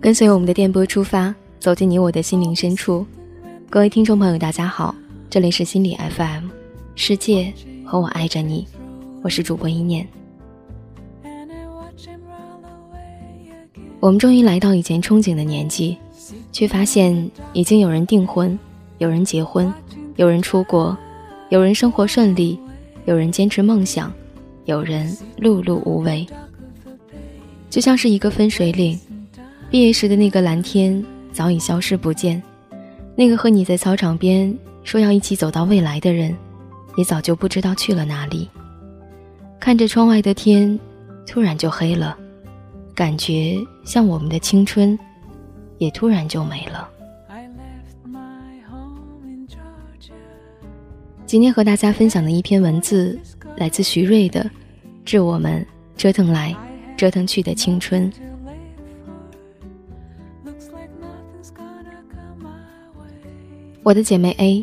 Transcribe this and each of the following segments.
跟随我们的电波出发，走进你我的心灵深处。各位听众朋友，大家好，这里是心理 FM，世界和我爱着你，我是主播一念。我们终于来到以前憧憬的年纪，却发现已经有人订婚，有人结婚，有人出国，有人生活顺利，有人坚持梦想，有人碌碌无为。就像是一个分水岭，毕业时的那个蓝天早已消失不见，那个和你在操场边说要一起走到未来的人，也早就不知道去了哪里。看着窗外的天，突然就黑了。感觉像我们的青春，也突然就没了。今天和大家分享的一篇文字，来自徐瑞的《致我们折腾来折腾去的青春》。我的姐妹 A，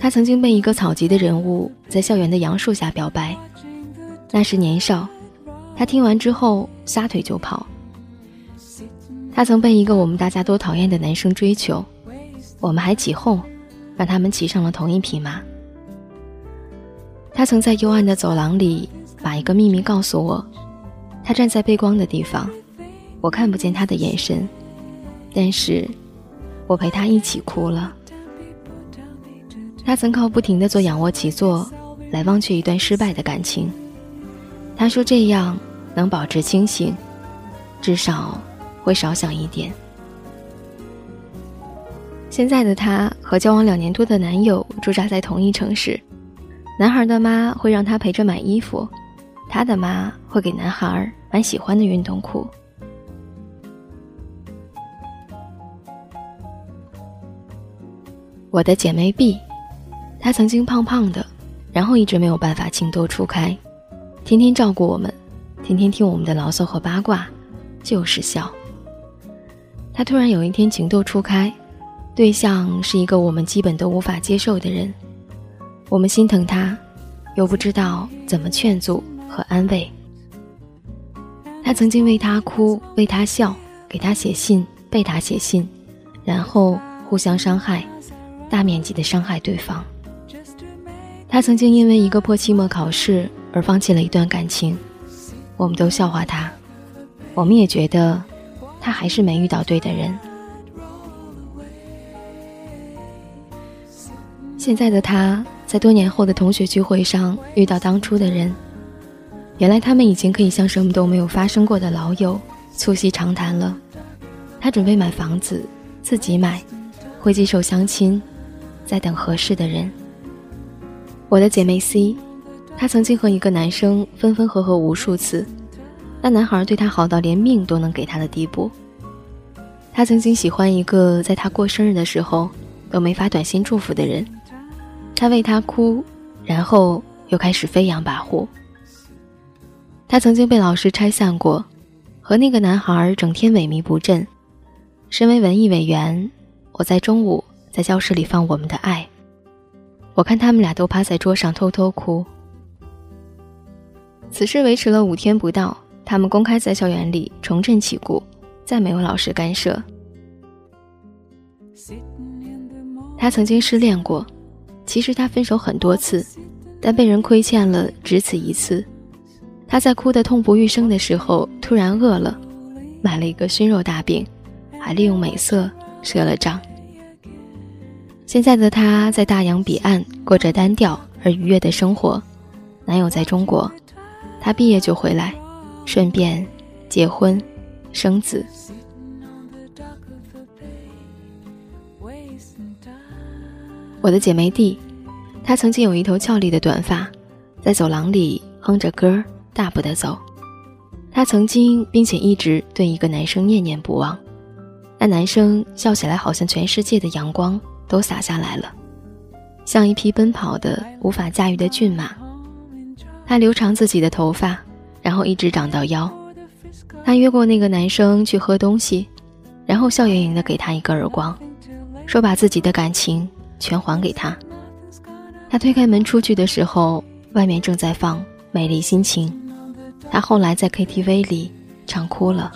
她曾经被一个草级的人物在校园的杨树下表白，那时年少。她听完之后撒腿就跑。她曾被一个我们大家都讨厌的男生追求，我们还起哄，让他们骑上了同一匹马。他曾在幽暗的走廊里把一个秘密告诉我，他站在背光的地方，我看不见他的眼神，但是我陪他一起哭了。他曾靠不停的做仰卧起坐来忘却一段失败的感情。他说：“这样能保持清醒，至少会少想一点。”现在的他和交往两年多的男友驻扎在同一城市，男孩的妈会让他陪着买衣服，他的妈会给男孩买喜欢的运动裤。我的姐妹 B，她曾经胖胖的，然后一直没有办法情窦初开。天天照顾我们，天天听我们的牢骚和八卦，就是笑。他突然有一天情窦初开，对象是一个我们基本都无法接受的人，我们心疼他，又不知道怎么劝阻和安慰。他曾经为他哭，为他笑，给他写信，被他写信，然后互相伤害，大面积的伤害对方。他曾经因为一个破期末考试。而放弃了一段感情，我们都笑话他，我们也觉得他还是没遇到对的人。现在的他在多年后的同学聚会上遇到当初的人，原来他们已经可以像什么都没有发生过的老友促膝长谈了。他准备买房子，自己买，会接受相亲，在等合适的人。我的姐妹 C。她曾经和一个男生分分合合无数次，那男孩对她好到连命都能给她的地步。她曾经喜欢一个在她过生日的时候都没发短信祝福的人，她为他哭，然后又开始飞扬跋扈。她曾经被老师拆散过，和那个男孩整天萎靡不振。身为文艺委员，我在中午在教室里放我们的爱，我看他们俩都趴在桌上偷偷哭。此事维持了五天不到，他们公开在校园里重振旗鼓，再没有老师干涉。他曾经失恋过，其实他分手很多次，但被人亏欠了只此一次。他在哭得痛不欲生的时候，突然饿了，买了一个熏肉大饼，还利用美色赊了账。现在的他在大洋彼岸过着单调而愉悦的生活，男友在中国。他毕业就回来，顺便结婚、生子。我的姐妹弟，她曾经有一头俏丽的短发，在走廊里哼着歌，大步的走。她曾经并且一直对一个男生念念不忘，那男生笑起来好像全世界的阳光都洒下来了，像一匹奔跑的无法驾驭的骏马。她留长自己的头发，然后一直长到腰。她约过那个男生去喝东西，然后笑盈盈的给他一个耳光，说把自己的感情全还给他。她推开门出去的时候，外面正在放《美丽心情》。她后来在 KTV 里唱哭了，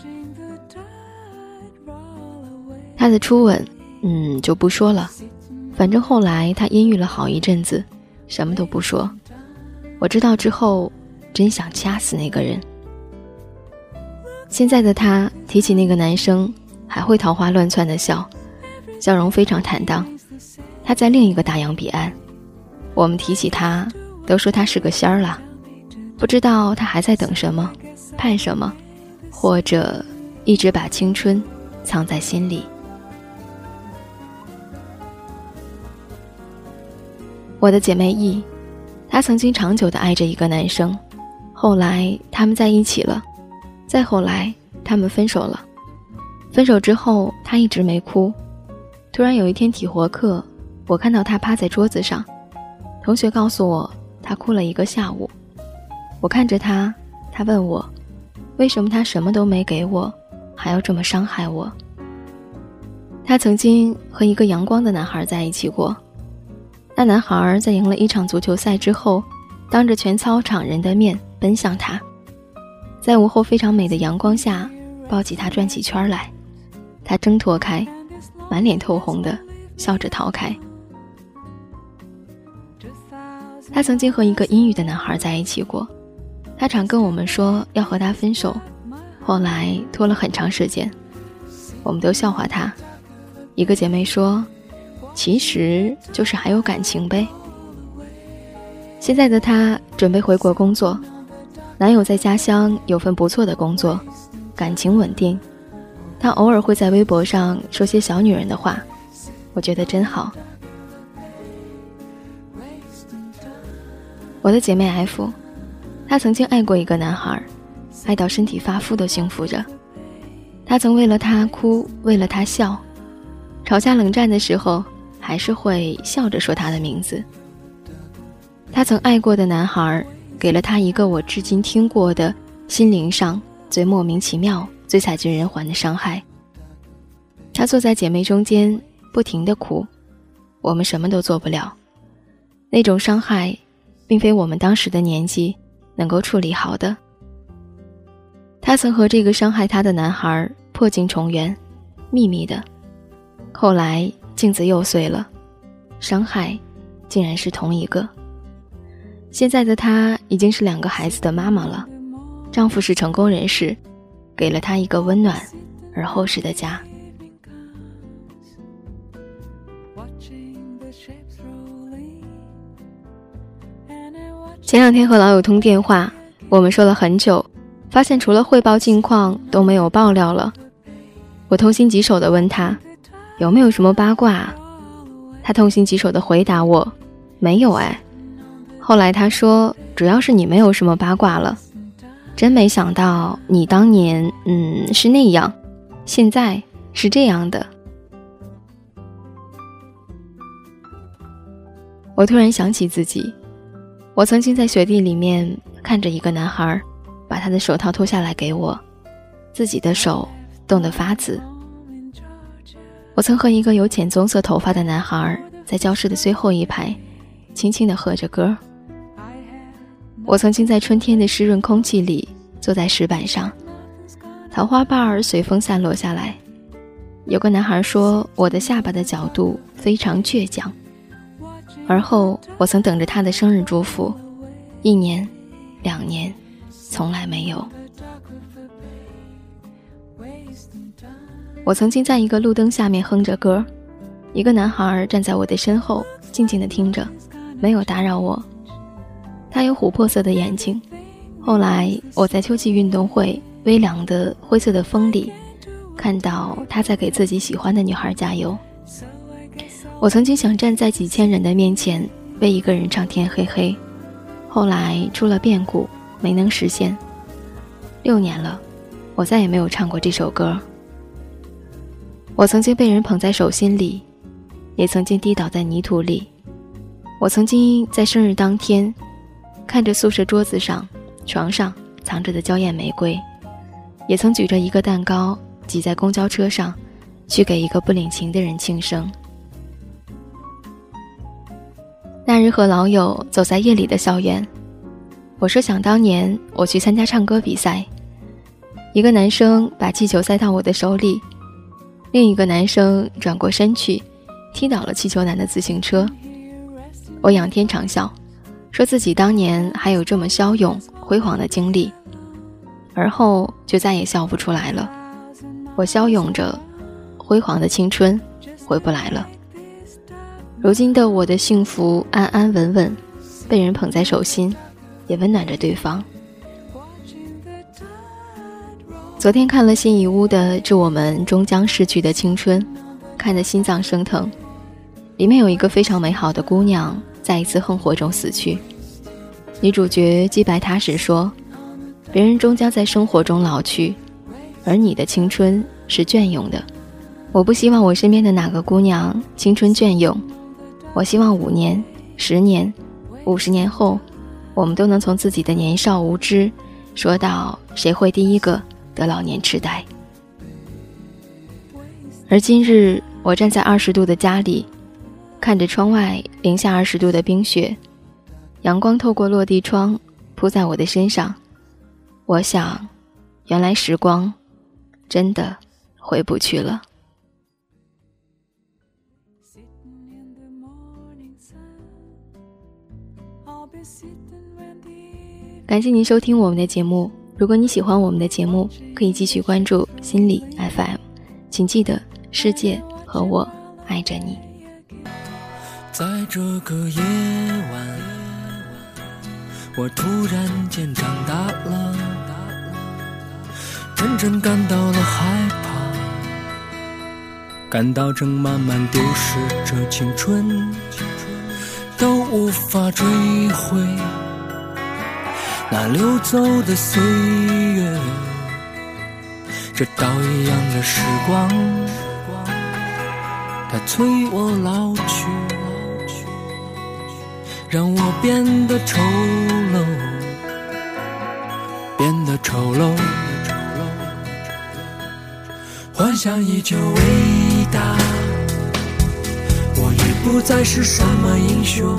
他的初吻，嗯，就不说了。反正后来他阴郁了好一阵子，什么都不说。我知道之后，真想掐死那个人。现在的他提起那个男生，还会桃花乱窜的笑，笑容非常坦荡。他在另一个大洋彼岸，我们提起他，都说他是个仙儿了。不知道他还在等什么，盼什么，或者一直把青春藏在心里。我的姐妹 E，她曾经长久的爱着一个男生，后来他们在一起了，再后来他们分手了。分手之后，她一直没哭。突然有一天体活课，我看到她趴在桌子上，同学告诉我她哭了一个下午。我看着他，他问我，为什么他什么都没给我，还要这么伤害我？他曾经和一个阳光的男孩在一起过，那男孩在赢了一场足球赛之后，当着全操场人的面奔向他，在午后非常美的阳光下抱起他转起圈来，他挣脱开，满脸透红的笑着逃开。他曾经和一个阴郁的男孩在一起过。他常跟我们说要和他分手，后来拖了很长时间，我们都笑话他。一个姐妹说：“其实就是还有感情呗。”现在的她准备回国工作，男友在家乡有份不错的工作，感情稳定。她偶尔会在微博上说些小女人的话，我觉得真好。我的姐妹 F。她曾经爱过一个男孩，爱到身体发肤都幸福着。她曾为了他哭，为了他笑，吵架冷战的时候，还是会笑着说他的名字。她曾爱过的男孩，给了她一个我至今听过的心灵上最莫名其妙、最惨绝人寰的伤害。她坐在姐妹中间，不停的哭，我们什么都做不了。那种伤害，并非我们当时的年纪。能够处理好的。他曾和这个伤害他的男孩破镜重圆，秘密的。后来镜子又碎了，伤害竟然是同一个。现在的她已经是两个孩子的妈妈了，丈夫是成功人士，给了她一个温暖而厚实的家。前两天和老友通电话，我们说了很久，发现除了汇报近况都没有爆料了。我痛心疾首地问他，有没有什么八卦？他痛心疾首地回答我，没有哎。后来他说，主要是你没有什么八卦了。真没想到你当年嗯是那样，现在是这样的。我突然想起自己。我曾经在雪地里面看着一个男孩，把他的手套脱下来给我，自己的手冻得发紫。我曾和一个有浅棕色头发的男孩在教室的最后一排，轻轻地和着歌。我曾经在春天的湿润空气里坐在石板上，桃花瓣儿随风散落下来。有个男孩说我的下巴的角度非常倔强。而后，我曾等着他的生日祝福，一年、两年，从来没有。我曾经在一个路灯下面哼着歌，一个男孩站在我的身后，静静的听着，没有打扰我。他有琥珀色的眼睛。后来，我在秋季运动会微凉的灰色的风里，看到他在给自己喜欢的女孩加油。我曾经想站在几千人的面前为一个人唱《天黑黑》，后来出了变故，没能实现。六年了，我再也没有唱过这首歌。我曾经被人捧在手心里，也曾经低倒在泥土里。我曾经在生日当天，看着宿舍桌子上、床上藏着的娇艳玫瑰，也曾举着一个蛋糕挤在公交车上，去给一个不领情的人庆生。那日和老友走在夜里的校园，我说想当年我去参加唱歌比赛，一个男生把气球塞到我的手里，另一个男生转过身去，踢倒了气球男的自行车。我仰天长啸，说自己当年还有这么骁勇辉煌的经历，而后就再也笑不出来了。我骁勇着，辉煌的青春回不来了。如今的我的幸福安安稳稳，被人捧在手心，也温暖着对方。昨天看了辛夷坞的《致我们终将逝去的青春》，看得心脏生疼。里面有一个非常美好的姑娘，在一次横祸中死去。女主角击败她时说：“别人终将在生活中老去，而你的青春是隽永的。我不希望我身边的哪个姑娘青春隽永，我希望五年、十年、五十年后，我们都能从自己的年少无知，说到谁会第一个。”得老年痴呆，而今日我站在二十度的家里，看着窗外零下二十度的冰雪，阳光透过落地窗铺在我的身上，我想，原来时光真的回不去了。感谢您收听我们的节目。如果你喜欢我们的节目，可以继续关注心理 FM，请记得世界和我爱着你。在这个夜晚，我突然间长大了，真正感到了害怕，感到正慢慢丢失着青春，都无法追回。那流走的岁月，这刀一样的时光，它催我老去，让我变得丑陋，变得丑陋。幻想依旧伟大，我已不再是什么英雄。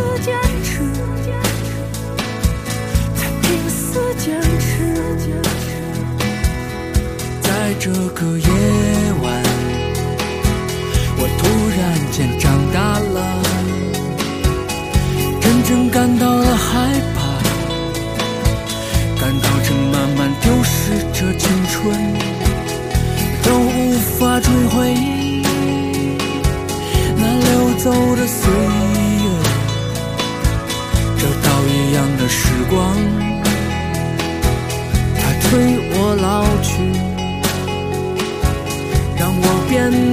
死坚持。在这个夜晚，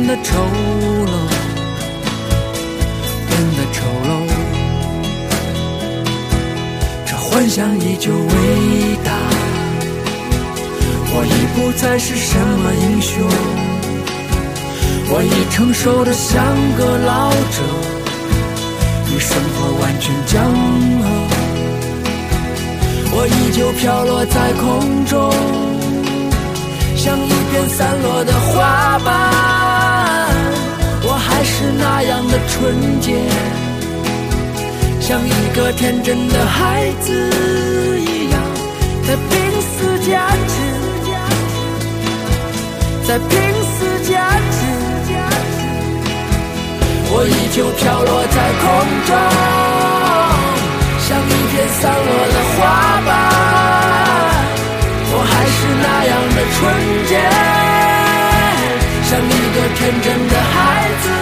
变得丑陋，变得丑陋。这幻想依旧伟大，我已不再是什么英雄，我已成熟的像个老者，与生活完全僵和。我依旧飘落在空中。像一片散落的花瓣，的纯洁像一个天真的孩子一样在拼死坚持在拼死坚持我依旧飘落在空中像一片散落的花瓣我还是那样的纯洁像一个天真的孩子